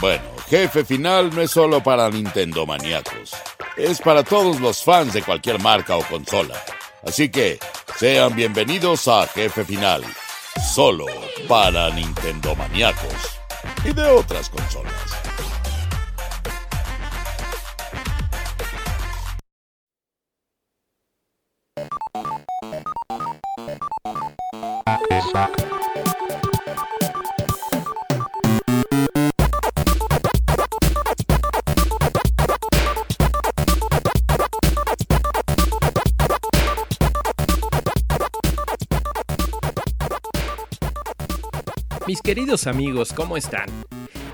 Bueno, Jefe Final no es solo para Nintendo maníacos, es para todos los fans de cualquier marca o consola. Así que sean bienvenidos a Jefe Final, solo para Nintendo maníacos y de otras consolas. Mis queridos amigos, ¿cómo están?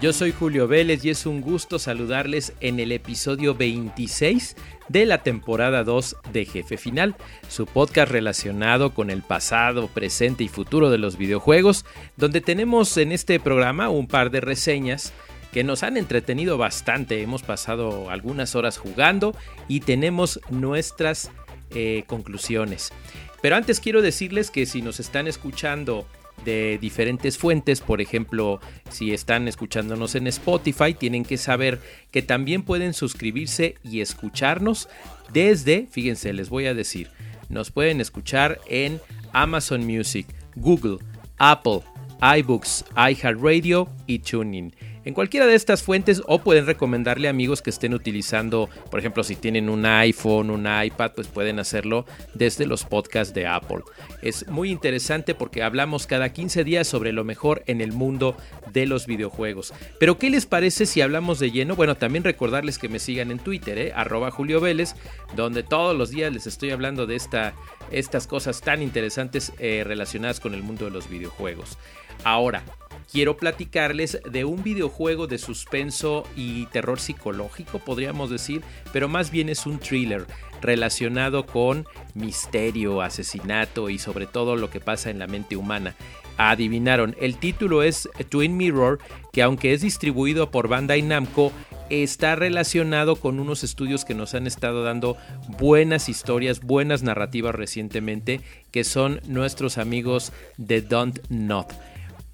Yo soy Julio Vélez y es un gusto saludarles en el episodio 26 de la temporada 2 de Jefe Final, su podcast relacionado con el pasado, presente y futuro de los videojuegos, donde tenemos en este programa un par de reseñas que nos han entretenido bastante. Hemos pasado algunas horas jugando y tenemos nuestras eh, conclusiones. Pero antes quiero decirles que si nos están escuchando de diferentes fuentes, por ejemplo, si están escuchándonos en Spotify, tienen que saber que también pueden suscribirse y escucharnos desde, fíjense, les voy a decir, nos pueden escuchar en Amazon Music, Google, Apple, iBooks, iHeartRadio y TuneIn en cualquiera de estas fuentes o pueden recomendarle a amigos que estén utilizando, por ejemplo, si tienen un iPhone, un iPad, pues pueden hacerlo desde los podcasts de Apple. Es muy interesante porque hablamos cada 15 días sobre lo mejor en el mundo de los videojuegos. Pero ¿qué les parece si hablamos de lleno? Bueno, también recordarles que me sigan en Twitter, ¿eh? arroba Julio Vélez, donde todos los días les estoy hablando de esta, estas cosas tan interesantes eh, relacionadas con el mundo de los videojuegos. Ahora, quiero platicarles de un videojuego de suspenso y terror psicológico, podríamos decir, pero más bien es un thriller relacionado con misterio, asesinato y sobre todo lo que pasa en la mente humana. Adivinaron, el título es Twin Mirror, que aunque es distribuido por Bandai Namco, está relacionado con unos estudios que nos han estado dando buenas historias, buenas narrativas recientemente, que son nuestros amigos de Don't Not.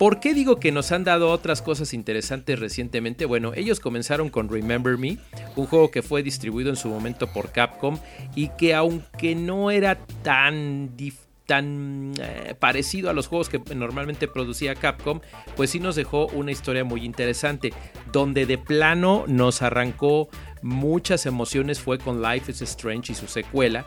¿Por qué digo que nos han dado otras cosas interesantes recientemente? Bueno, ellos comenzaron con Remember Me, un juego que fue distribuido en su momento por Capcom y que aunque no era tan tan eh, parecido a los juegos que normalmente producía Capcom, pues sí nos dejó una historia muy interesante, donde de plano nos arrancó muchas emociones fue con Life is Strange y su secuela,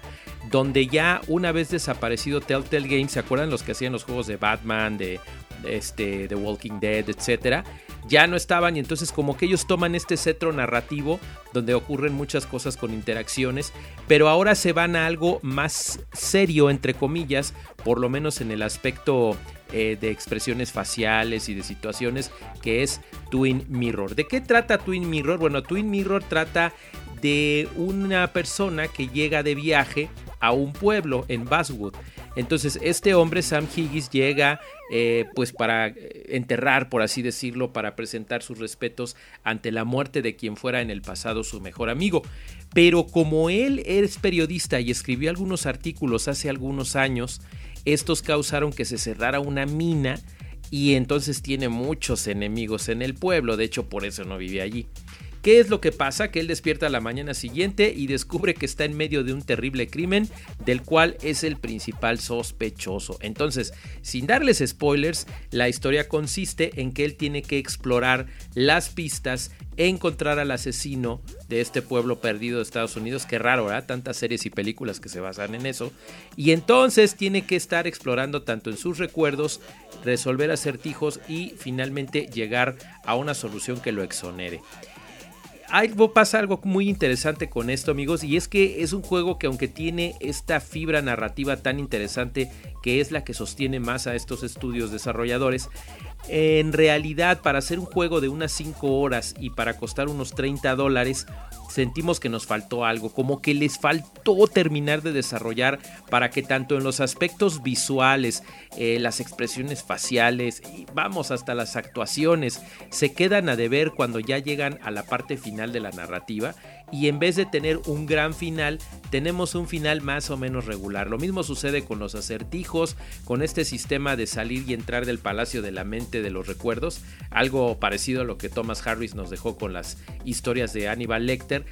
donde ya una vez desaparecido Telltale Games, ¿se acuerdan los que hacían los juegos de Batman, de este, The Walking Dead, etcétera, ya no estaban y entonces como que ellos toman este cetro narrativo donde ocurren muchas cosas con interacciones, pero ahora se van a algo más serio, entre comillas, por lo menos en el aspecto eh, de expresiones faciales y de situaciones, que es Twin Mirror. ¿De qué trata Twin Mirror? Bueno, Twin Mirror trata de una persona que llega de viaje a un pueblo en Basswood. Entonces este hombre, Sam Higgins, llega eh, pues para enterrar, por así decirlo, para presentar sus respetos ante la muerte de quien fuera en el pasado su mejor amigo. Pero como él es periodista y escribió algunos artículos hace algunos años, estos causaron que se cerrara una mina y entonces tiene muchos enemigos en el pueblo, de hecho por eso no vive allí. ¿Qué es lo que pasa? Que él despierta la mañana siguiente y descubre que está en medio de un terrible crimen del cual es el principal sospechoso. Entonces, sin darles spoilers, la historia consiste en que él tiene que explorar las pistas encontrar al asesino de este pueblo perdido de Estados Unidos. Qué raro, ¿verdad? Tantas series y películas que se basan en eso. Y entonces tiene que estar explorando tanto en sus recuerdos, resolver acertijos y finalmente llegar a una solución que lo exonere algo pasa algo muy interesante con esto, amigos, y es que es un juego que aunque tiene esta fibra narrativa tan interesante que es la que sostiene más a estos estudios desarrolladores, en realidad para hacer un juego de unas 5 horas y para costar unos 30 dólares, sentimos que nos faltó algo, como que les faltó terminar de desarrollar para que tanto en los aspectos visuales, eh, las expresiones faciales, y vamos hasta las actuaciones, se quedan a deber cuando ya llegan a la parte final de la narrativa y en vez de tener un gran final, tenemos un final más o menos regular. Lo mismo sucede con los acertijos, con este sistema de salir y entrar del palacio de la mente de los recuerdos, algo parecido a lo que Thomas Harris nos dejó con las historias de Hannibal Lecter.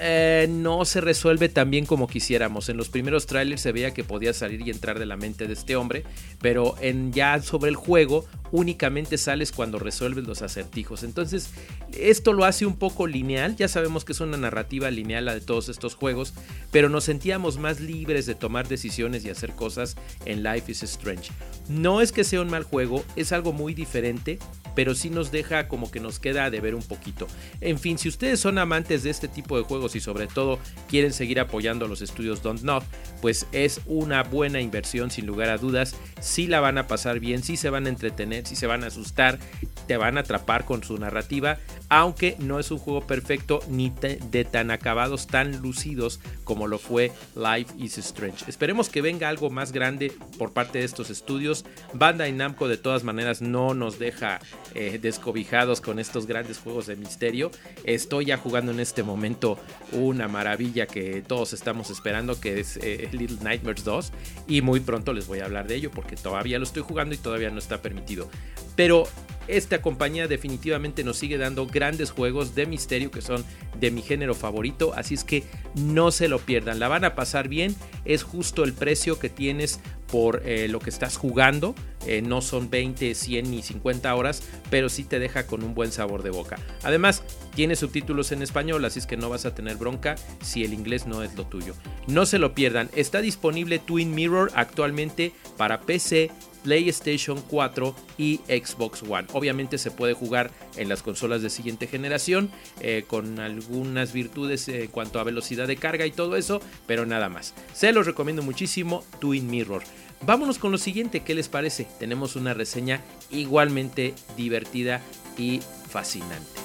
Eh, no se resuelve tan bien como quisiéramos. En los primeros trailers se veía que podía salir y entrar de la mente de este hombre, pero en ya sobre el juego únicamente sales cuando resuelves los acertijos. Entonces, esto lo hace un poco lineal. Ya sabemos que es una narrativa lineal la de todos estos juegos, pero nos sentíamos más libres de tomar decisiones y hacer cosas en Life is Strange. No es que sea un mal juego, es algo muy diferente pero sí nos deja como que nos queda de ver un poquito. En fin, si ustedes son amantes de este tipo de juegos y sobre todo quieren seguir apoyando a los estudios Don't Knock, pues es una buena inversión sin lugar a dudas. Sí la van a pasar bien, sí se van a entretener, sí se van a asustar, te van a atrapar con su narrativa, aunque no es un juego perfecto ni de tan acabados, tan lucidos como lo fue Life is Strange. Esperemos que venga algo más grande por parte de estos estudios. Bandai Namco de todas maneras no nos deja eh, descobijados con estos grandes juegos de misterio. Estoy ya jugando en este momento una maravilla que todos estamos esperando, que es eh, Little Nightmares 2. Y muy pronto les voy a hablar de ello porque todavía lo estoy jugando y todavía no está permitido. Pero esta compañía definitivamente nos sigue dando grandes juegos de misterio que son de mi género favorito, así es que no se lo pierdan, la van a pasar bien, es justo el precio que tienes por eh, lo que estás jugando, eh, no son 20, 100 ni 50 horas, pero sí te deja con un buen sabor de boca. Además, tiene subtítulos en español, así es que no vas a tener bronca si el inglés no es lo tuyo. No se lo pierdan, está disponible Twin Mirror actualmente para PC, PlayStation 4 y Xbox One. Obviamente se puede jugar en las consolas de siguiente generación eh, con algunas virtudes en cuanto a velocidad de carga y todo eso, pero nada más. Se los recomiendo muchísimo Twin Mirror. Vámonos con lo siguiente, ¿qué les parece? Tenemos una reseña igualmente divertida y fascinante.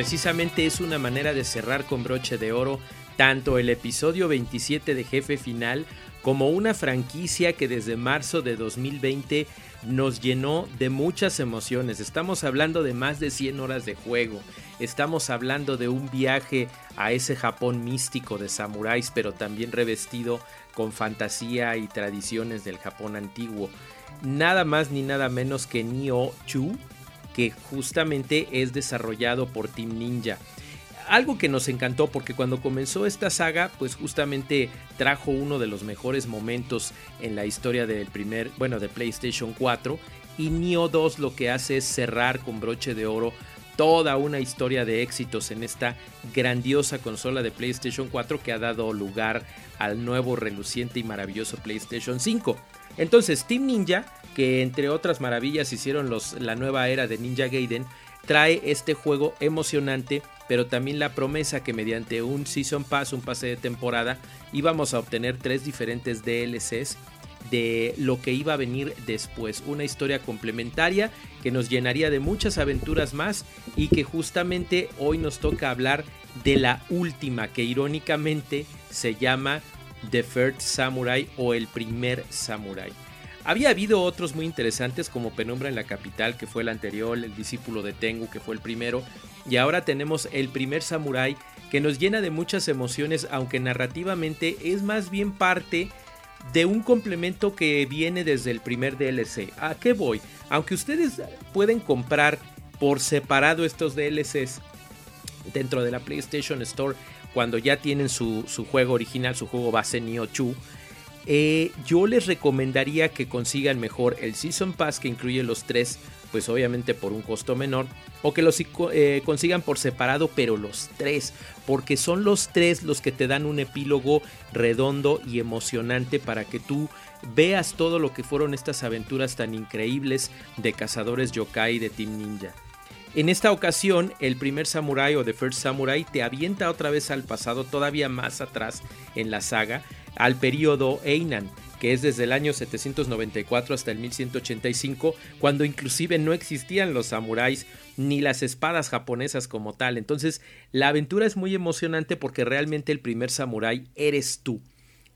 Precisamente es una manera de cerrar con broche de oro tanto el episodio 27 de Jefe Final como una franquicia que desde marzo de 2020 nos llenó de muchas emociones. Estamos hablando de más de 100 horas de juego. Estamos hablando de un viaje a ese Japón místico de samuráis, pero también revestido con fantasía y tradiciones del Japón antiguo. Nada más ni nada menos que Nioh Chu, que justamente es desarrollado por Team Ninja. algo que nos encantó porque cuando comenzó esta saga, pues justamente trajo uno de los mejores momentos en la historia del primer, bueno, de PlayStation 4 y Neo 2 lo que hace es cerrar con broche de oro toda una historia de éxitos en esta grandiosa consola de PlayStation 4 que ha dado lugar al nuevo reluciente y maravilloso PlayStation 5. Entonces, Team Ninja, que entre otras maravillas hicieron los, la nueva era de Ninja Gaiden, trae este juego emocionante, pero también la promesa que mediante un Season Pass, un pase de temporada, íbamos a obtener tres diferentes DLCs de lo que iba a venir después. Una historia complementaria que nos llenaría de muchas aventuras más y que justamente hoy nos toca hablar de la última que irónicamente se llama The First Samurai o el primer samurai. Había habido otros muy interesantes como Penumbra en la capital, que fue el anterior, el discípulo de Tengu, que fue el primero, y ahora tenemos el primer samurai que nos llena de muchas emociones, aunque narrativamente es más bien parte de un complemento que viene desde el primer DLC. ¿A qué voy? Aunque ustedes pueden comprar por separado estos DLCs dentro de la PlayStation Store cuando ya tienen su, juego original, su juego base Neo 2, eh, yo les recomendaría que consigan mejor el Season Pass que incluye los tres, pues obviamente por un costo menor, o que los eh, consigan por separado, pero los tres, porque son los tres los que te dan un epílogo redondo y emocionante para que tú veas todo lo que fueron estas aventuras tan increíbles de cazadores yokai de Team Ninja. En esta ocasión, el primer samurai o The First Samurai te avienta otra vez al pasado, todavía más atrás en la saga, al periodo Einan, que es desde el año 794 hasta el 1185, cuando inclusive no existían los samuráis ni las espadas japonesas como tal. Entonces, la aventura es muy emocionante porque realmente el primer samurái eres tú.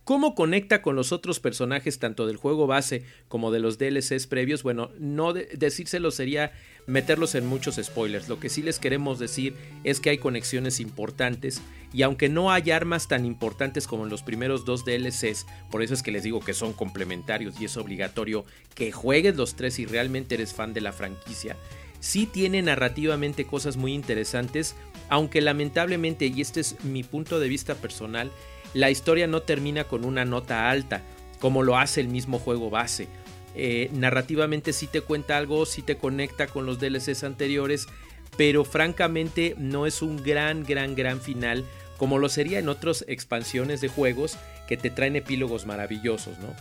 ¿Cómo conecta con los otros personajes tanto del juego base como de los DLCs previos? Bueno, no decírselo sería meterlos en muchos spoilers. Lo que sí les queremos decir es que hay conexiones importantes y aunque no hay armas tan importantes como en los primeros dos DLCs, por eso es que les digo que son complementarios y es obligatorio que juegues los tres si realmente eres fan de la franquicia. Sí tiene narrativamente cosas muy interesantes, aunque lamentablemente, y este es mi punto de vista personal, la historia no termina con una nota alta, como lo hace el mismo juego base. Eh, narrativamente sí te cuenta algo, sí te conecta con los DLCs anteriores, pero francamente no es un gran, gran, gran final como lo sería en otras expansiones de juegos que te traen epílogos maravillosos, ¿no?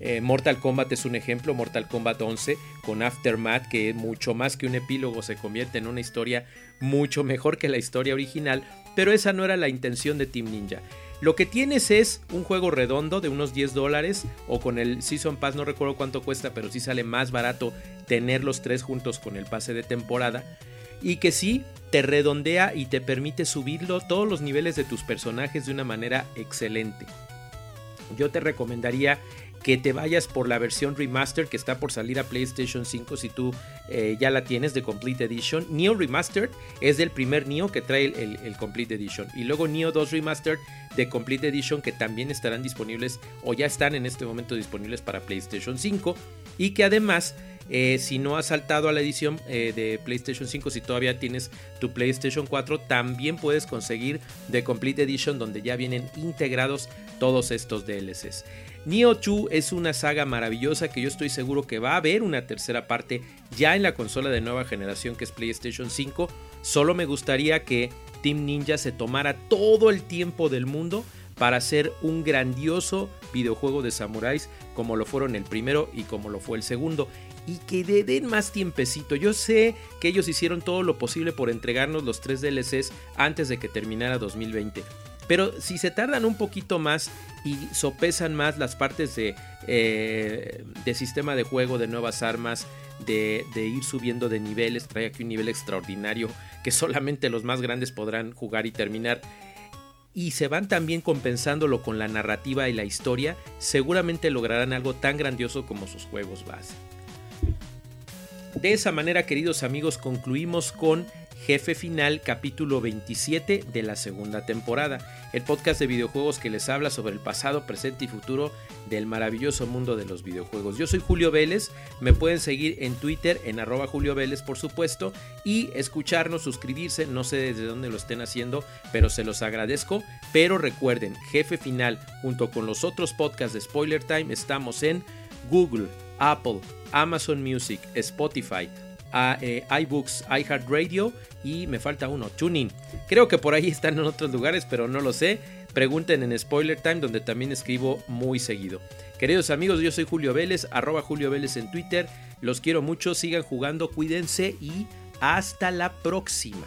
Eh, Mortal Kombat es un ejemplo, Mortal Kombat 11 con Aftermath, que mucho más que un epílogo se convierte en una historia mucho mejor que la historia original, pero esa no era la intención de Team Ninja. Lo que tienes es un juego redondo de unos 10 dólares o con el Season Pass, no recuerdo cuánto cuesta, pero sí sale más barato tener los tres juntos con el pase de temporada. Y que sí te redondea y te permite subirlo todos los niveles de tus personajes de una manera excelente. Yo te recomendaría que te vayas por la versión remaster que está por salir a PlayStation 5 si tú eh, ya la tienes de Complete Edition. Neo Remastered es del primer Neo que trae el, Complete Edition. Y luego Neo 2 Remastered de Complete Edition que también estarán disponibles o ya están en este momento disponibles para PlayStation 5. Y que además eh, si no has saltado a la edición eh, de PlayStation 5, si todavía tienes tu PlayStation 4, también puedes conseguir The Complete Edition donde ya vienen integrados todos estos DLCs. Neo 2 es una saga maravillosa que yo estoy seguro que va a haber una tercera parte ya en la consola de nueva generación que es PlayStation 5. Solo me gustaría que Team Ninja se tomara todo el tiempo del mundo para hacer un grandioso videojuego de samuráis como lo fueron el primero y como lo fue el segundo y que le den más tiempecito. Yo sé que ellos hicieron todo lo posible por entregarnos los tres DLCs antes de que terminara 2020. Pero si se tardan un poquito más y sopesan más las partes de, eh, de sistema de juego, de nuevas armas, de, de, ir subiendo de niveles, trae aquí un nivel extraordinario que solamente los más grandes podrán jugar y terminar. Y se van también compensándolo con la narrativa y la historia, seguramente lograrán algo tan grandioso como sus juegos base. De esa manera, queridos amigos, concluimos con Jefe Final capítulo 27 de la segunda temporada, el podcast de videojuegos que les habla sobre el pasado, presente y futuro del maravilloso mundo de los videojuegos. Yo soy Julio Vélez, me pueden seguir en Twitter en arroba Julio Vélez por supuesto y escucharnos, suscribirse, no sé desde dónde lo estén haciendo, pero se los agradezco. Pero recuerden, Jefe Final junto con los otros podcasts de Spoiler Time estamos en Google, Apple, Amazon Music, Spotify, eh, iBooks, iHeartRadio y me falta uno, Tuning. Creo que por ahí están en otros lugares, pero no lo sé. Pregunten en Spoiler Time, donde también escribo muy seguido. Queridos amigos, yo soy Julio Vélez, arroba Julio Vélez en Twitter. Los quiero mucho, sigan jugando, cuídense y hasta la próxima.